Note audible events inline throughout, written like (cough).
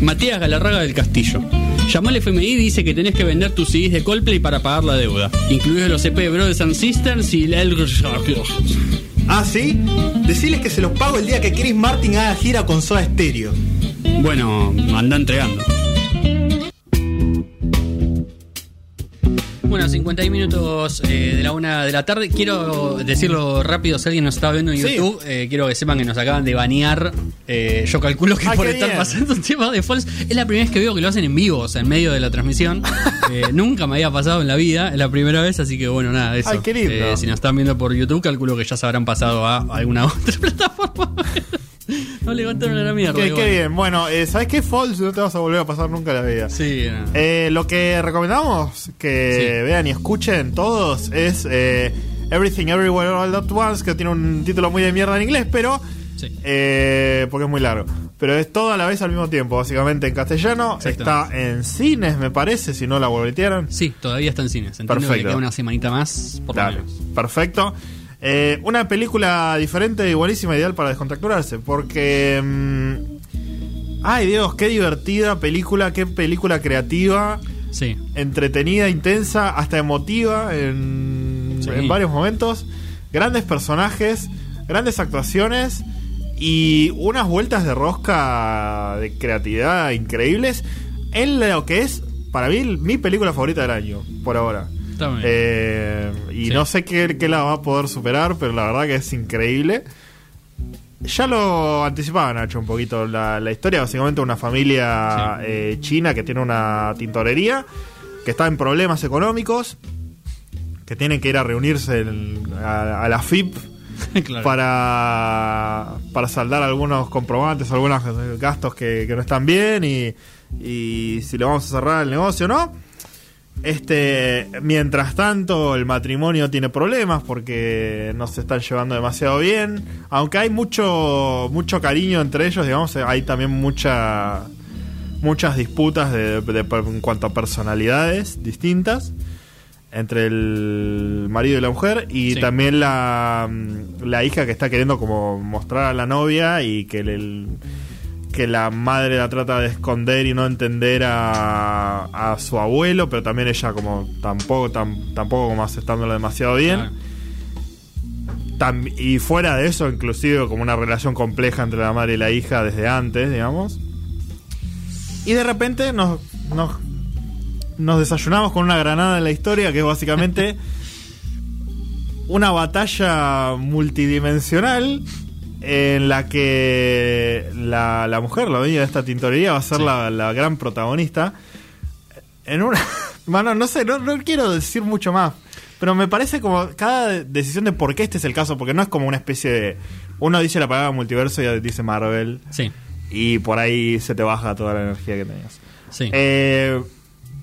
Matías Galarraga del Castillo. Llamó al FMI y dice que tenés que vender tus CDs de Coldplay para pagar la deuda, incluidos los EP de Brothers and Sisters y el... Ah, ¿sí? Decirles que se los pago el día que Chris Martin haga gira con Soda Stereo. Bueno, anda entregando. Bueno, 51 minutos eh, de la una de la tarde. Quiero decirlo rápido, si alguien nos está viendo en Sí. YouTube, eh, quiero que sepan que nos acaban de banear. Eh, yo calculo que Ah, por estar bien. pasando un tema de false. Es la primera vez que veo que lo hacen en vivo, o sea, en medio de la transmisión. (laughs) Eh, nunca me había pasado en la vida, es la primera vez, así que bueno, nada, eso. Ay, qué lindo. Eh, si nos están viendo por YouTube, calculo que ya se habrán pasado a alguna (laughs) otra plataforma. No levantaron a la mierda. Qué, qué bien. Bueno, eh, ¿sabes qué, Falls? No te vas a volver a pasar nunca en la vida. Sí, no. Eh, lo que recomendamos que Sí. vean y escuchen todos es eh, Everything Everywhere All At Once, que tiene un título muy de mierda en inglés, pero. Sí. eh, porque es muy largo. Pero es todo a la vez al mismo tiempo, básicamente en castellano. Está en cines, me parece, si no la voltearon. Sí, todavía está en cines. Entiendo que Perfecto. queda una semanita más, por lo menos. perfecto. Eh, una película diferente y buenísima, ideal para descontracturarse, porque... mm, ay Dios, qué divertida película, qué película creativa, Sí. entretenida, intensa, hasta emotiva en, Sí. en varios momentos. Grandes personajes, grandes actuaciones y unas vueltas de rosca de creatividad increíbles en lo que es, para mí, mi película favorita del año, por ahora. Eh, Sí. No sé qué, qué la va a poder superar, pero la verdad que es increíble. Ya lo anticipaba Nacho un poquito la, la historia, básicamente una familia Sí. eh, china que tiene una tintorería, que está en problemas económicos, que tienen que ir a reunirse en- a, a la FIP (laughs) claro. para, para saldar algunos comprobantes, algunos gastos que, que no están bien y, y si le vamos a cerrar el negocio o no. Este, mientras tanto, el matrimonio tiene problemas porque no se están llevando demasiado bien. Aunque hay mucho, mucho cariño entre ellos, digamos, hay también mucha, muchas disputas de- de- en cuanto a personalidades distintas entre el marido y la mujer y Sí. también la, la hija que está queriendo como mostrar a la novia y que el, que la madre la trata de esconder y no entender a, a su abuelo, pero también ella como tampoco tam- tampoco como aceptándolo demasiado bien. Claro. Tam- y fuera de eso, inclusive como una relación compleja entre la madre y la hija desde antes, digamos. Y de repente nos, nos, nos desayunamos con una granada en la historia que es básicamente (laughs) una batalla multidimensional en la que la, la mujer, la dueña de esta tintorería, va a ser Sí. la, la gran protagonista. En una. (laughs) Mano, no sé, no, no quiero decir mucho más. Pero me parece como cada decisión de por qué este es el caso, porque no es como una especie de. Uno dice la palabra multiverso y dice Marvel, Sí, y por ahí se te baja toda la energía que tenías. sí. Eh,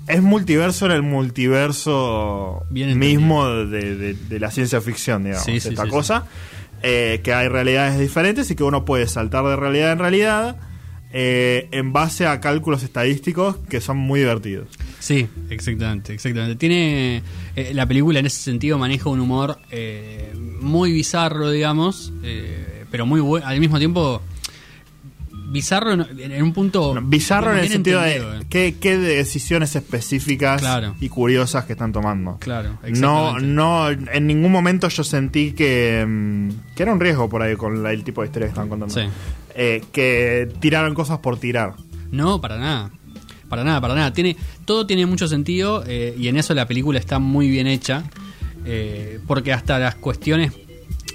es multiverso en el multiverso Bien mismo de, de- de la ciencia ficción, digamos, Sí, sí, esta cosa. Eh, que hay realidades diferentes y que uno puede saltar de realidad en realidad eh, en base a cálculos estadísticos que son muy divertidos. Sí, exactamente, exactamente. Tiene eh, la película en ese sentido maneja un humor eh, muy bizarro, digamos, eh, pero muy bueno, al mismo tiempo bizarro en, en un punto Bizarro en el sentido entendido, de eh. qué, qué decisiones específicas Claro. y curiosas que están tomando. Claro, No, no, en ningún momento yo sentí que, mm, que era un riesgo por ahí con la- el tipo de historia que estaban contando. Sí. Eh, que tiraron cosas por tirar. No, para nada. Para nada, para nada. Tiene, todo tiene mucho sentido eh, y en eso la película está muy bien hecha. eh, porque hasta las cuestiones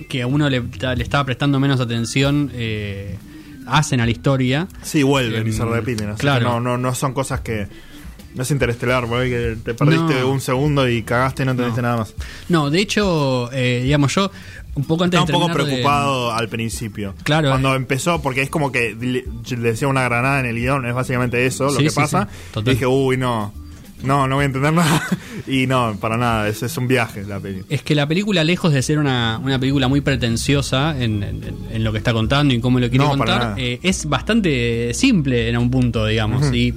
que a uno le, le estaba prestando menos atención eh, hacen a la historia. Sí, vuelven y Em, se repiten. así claro. no, no, no son cosas que. No es interestelar, por ahí que te perdiste No. un segundo y cagaste y no entendiste No. nada más. No, de hecho, eh, digamos yo, un poco antes Estaba un poco de- preocupado al principio. Claro, Cuando eh. empezó, porque es como que le, decía una granada en el guion, es básicamente eso lo que sí, pasa. sí. Y dije, uy, no. No, no voy a entender nada. (laughs) y no, para nada, es, es un viaje la peli. Es que la película, lejos de ser una, una película muy pretenciosa en, en- en lo que está contando y cómo lo quiere No, contar, eh, es bastante simple en un punto, digamos. Y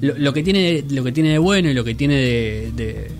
lo, lo que tiene, lo que tiene de bueno y lo que tiene de, de-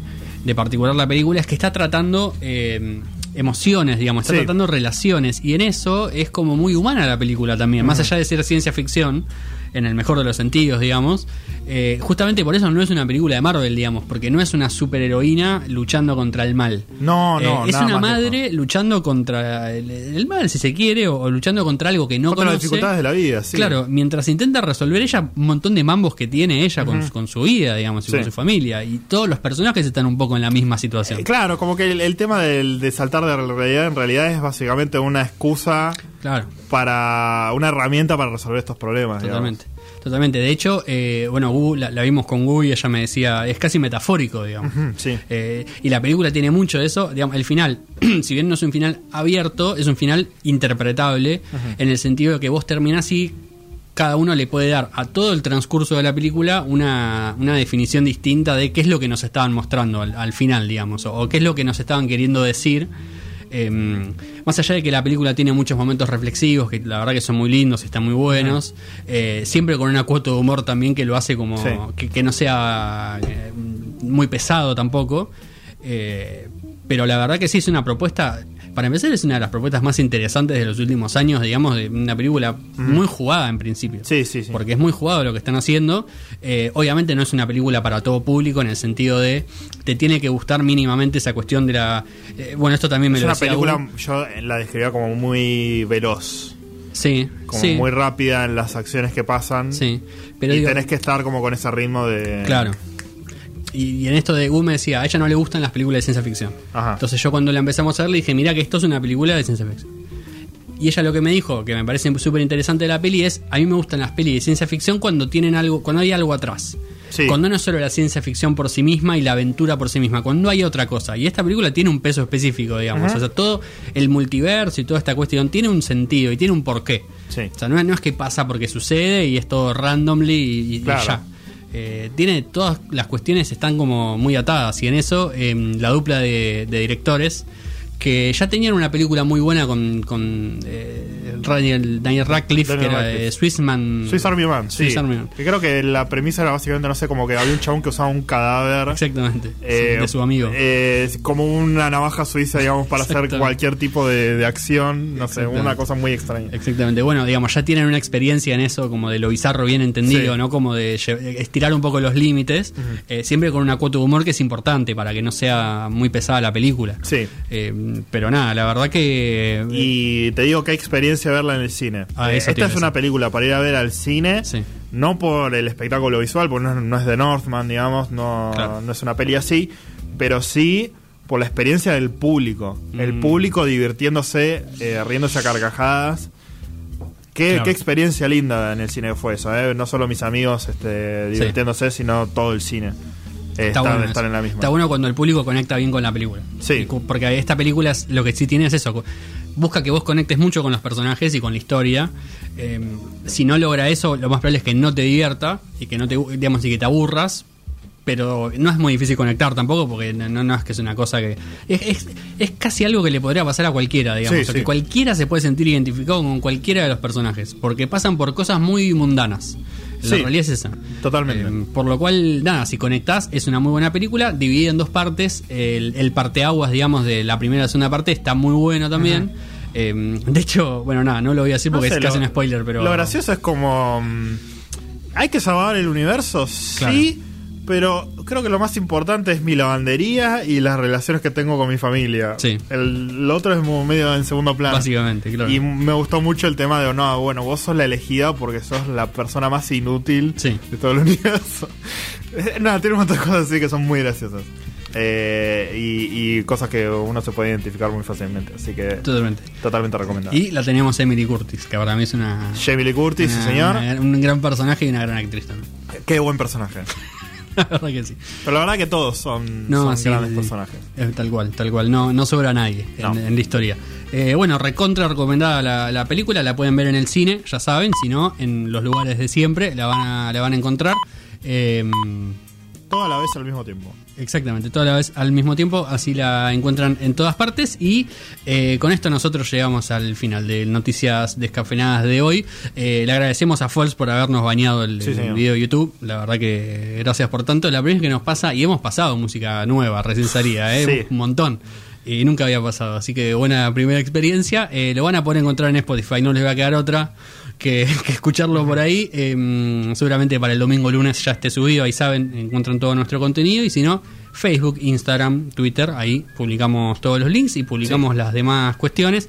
de particular la película es que está tratando eh, emociones, digamos, está Sí. tratando relaciones. Y en eso es como muy humana la película también. Más allá de ser ciencia ficción, en el mejor de los sentidos, digamos. Eh, justamente por eso no es una película de Marvel, digamos, porque no es una superheroína luchando contra el mal. No, no, Eh, es una madre luchando contra el, el mal, si se quiere, o, o luchando contra algo que no Contra las conoce. dificultades de la vida, sí. Claro, mientras intenta resolver ella un montón de mambos que tiene ella con, con su vida, digamos, y Sí. con su familia. Y todos los personajes están un poco en la misma situación. Eh, Claro, como que el, el tema del, de saltar de realidad en realidad es básicamente una excusa Claro. para una herramienta para resolver estos problemas. digamos. Totalmente. Totalmente. De hecho, eh, bueno, Gu, la, la vimos con Gu y ella me decía, es casi metafórico, digamos. Sí. Eh, y la película tiene mucho de eso. Digamos, el final, (clears throat) si bien no es un final abierto, es un final interpretable en el sentido de que vos terminás y cada uno le puede dar a todo el transcurso de la película una, una definición distinta de qué es lo que nos estaban mostrando al, al final, digamos, o, o qué es lo que nos estaban queriendo decir. Eh, más allá de que la película tiene muchos momentos reflexivos, que la verdad que son muy lindos, están muy buenos, eh, siempre con una cuota de humor también que lo hace como Sí. que, que no sea eh, muy pesado tampoco. Eh, pero la verdad que sí es una propuesta, para empezar es una de las propuestas más interesantes de los últimos años, digamos, de una película muy jugada en principio. Sí, sí, sí. Porque es muy jugado lo que están haciendo. Eh, obviamente no es una película para todo público en el sentido de te tiene que gustar mínimamente esa cuestión de la... eh, bueno, esto también me Es lo una decía película, yo la describía como muy veloz, Sí, como sí, muy rápida en las acciones que pasan. sí. Pero y digo, tenés que estar como con ese ritmo de... Claro. Y, en esto de Gu me decía, a ella no le gustan las películas de ciencia ficción. Ajá. Entonces yo cuando la empezamos a ver le dije, mira que esto es una película de ciencia ficción. Y ella lo que me dijo, que me parece súper interesante de la peli, es, a mí me gustan las pelis de ciencia ficción cuando tienen algo, cuando hay algo atrás. Sí. Cuando no es solo la ciencia ficción por sí misma y la aventura por sí misma, cuando hay otra cosa. Y esta película tiene un peso específico, digamos. Ajá. O sea, todo el multiverso y toda esta cuestión tiene un sentido y tiene un porqué. Sí. O sea, no es, no es que pasa porque sucede y es todo randomly y, y Claro. ya. Eh, tiene todas las cuestiones están como muy atadas y en eso eh, la dupla de directores que ya tenían una película muy buena con, con eh, Daniel, Daniel Radcliffe Daniel que era eh, Swissman Swiss Army Man, sí. Swiss Army Man. Que creo que la premisa era básicamente, no sé, como que había un chabón que usaba un cadáver. exactamente eh, sí, de su amigo eh, como una navaja suiza, digamos, para hacer cualquier tipo de, de acción. No sé, una cosa muy extraña. Exactamente, bueno, digamos, ya tienen una experiencia en eso, como de lo bizarro bien entendido, Sí. ¿no? Como de estirar un poco los límites, eh, siempre con una cuota de humor que es importante para que no sea muy pesada la película. Sí. Pero nada, la verdad que... Y te digo qué experiencia verla en el cine. Ah, esta es una película para ir a ver al cine, Sí. no por el espectáculo visual, porque no, es- no es de Northman, digamos, no, Claro. no es una peli así, pero sí por la experiencia del público. El Mm. público divirtiéndose, eh, riéndose a carcajadas. Qué, Claro. qué experiencia linda en el cine fue eso, ¿eh? no solo mis amigos este, divirtiéndose, sino todo el cine. Está bueno, estar en la misma. Está bueno cuando el público conecta bien con la película. Sí. Porque esta película es- lo que sí tiene es eso. Busca que vos conectes mucho con los personajes y con la historia. Eh, si no logra eso, lo más probable es que no te divierta y que no te, digamos, y que te aburras. Pero no es muy difícil conectar tampoco porque no, es que es una cosa que... Es, es- es casi algo que le podría pasar a cualquiera, digamos. Sí, o sea, que cualquiera se puede sentir identificado con cualquiera de los personajes. Porque pasan por cosas muy mundanas. La Sí. realidad es esa. Totalmente. Eh, por lo cual, nada, si conectás, es una muy buena película, dividida en dos partes. El, el parteaguas, digamos, de la primera y la segunda parte está muy bueno también. Eh, de hecho, bueno, nada, no lo voy a decir No porque sé, es casi lo- un spoiler, pero. Lo gracioso es como. mm, ¿Hay que salvar el universo? Claro. Sí, pero creo que lo más importante es mi lavandería y las relaciones que tengo con mi familia. Sí. El, lo otro es medio en segundo plano. Básicamente, claro. Y me gustó mucho el tema de, no, bueno, vos sos la elegida porque sos la persona más inútil Sí. de todo el universo. (laughs) Nada, tiene un montón de cosas así que son muy graciosas. Eh, y, y cosas que uno se puede identificar muy fácilmente. Así que Totalmente. totalmente recomendado. Y la tenemos Emily Curtis, que para mí es una. Lee Curtis, sí, una- señor. una- un gran personaje y una gran actriz también. Qué buen personaje. (laughs) la verdad que sí. Pero la verdad que todos son, No, son sí, grandes sí. personajes. Eh, tal cual, tal cual. No, no sobra nadie No. en, en la historia. Eh, bueno, recontra recomendada la, la película, la pueden ver en el cine, ya saben, si no, en los lugares de siempre la van a, la van a encontrar. Eh, Toda la vez al mismo tiempo. exactamente, toda la vez al mismo tiempo, así la encuentran en todas partes. Y eh, con esto nosotros llegamos al final de Noticias Descafeinadas de hoy. Eh, le agradecemos a Fols por habernos bañado el, Sí, el señor. video de YouTube. La verdad que gracias por tanto. La primera vez que nos pasa, y hemos pasado música nueva, recién salida, ¿eh? Sí. un montón. Y nunca había pasado, así que buena primera experiencia. Eh, lo van a poder encontrar en Spotify, no les va a quedar otra que, (laughs) que escucharlo por ahí. Eh, seguramente para el domingo lunes ya esté subido, ahí saben, encuentran todo nuestro contenido. Y si no, Facebook, Instagram, Twitter, ahí publicamos todos los links y publicamos las demás cuestiones.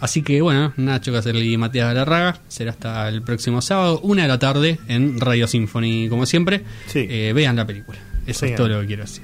Así que bueno, Nacho Cacerli y Matías Galarraga, será hasta el próximo sábado, una de la tarde en Radio Symphony, como siempre. Sí. Eh, vean la película. Eso Sí, es todo eh. lo que quiero decir.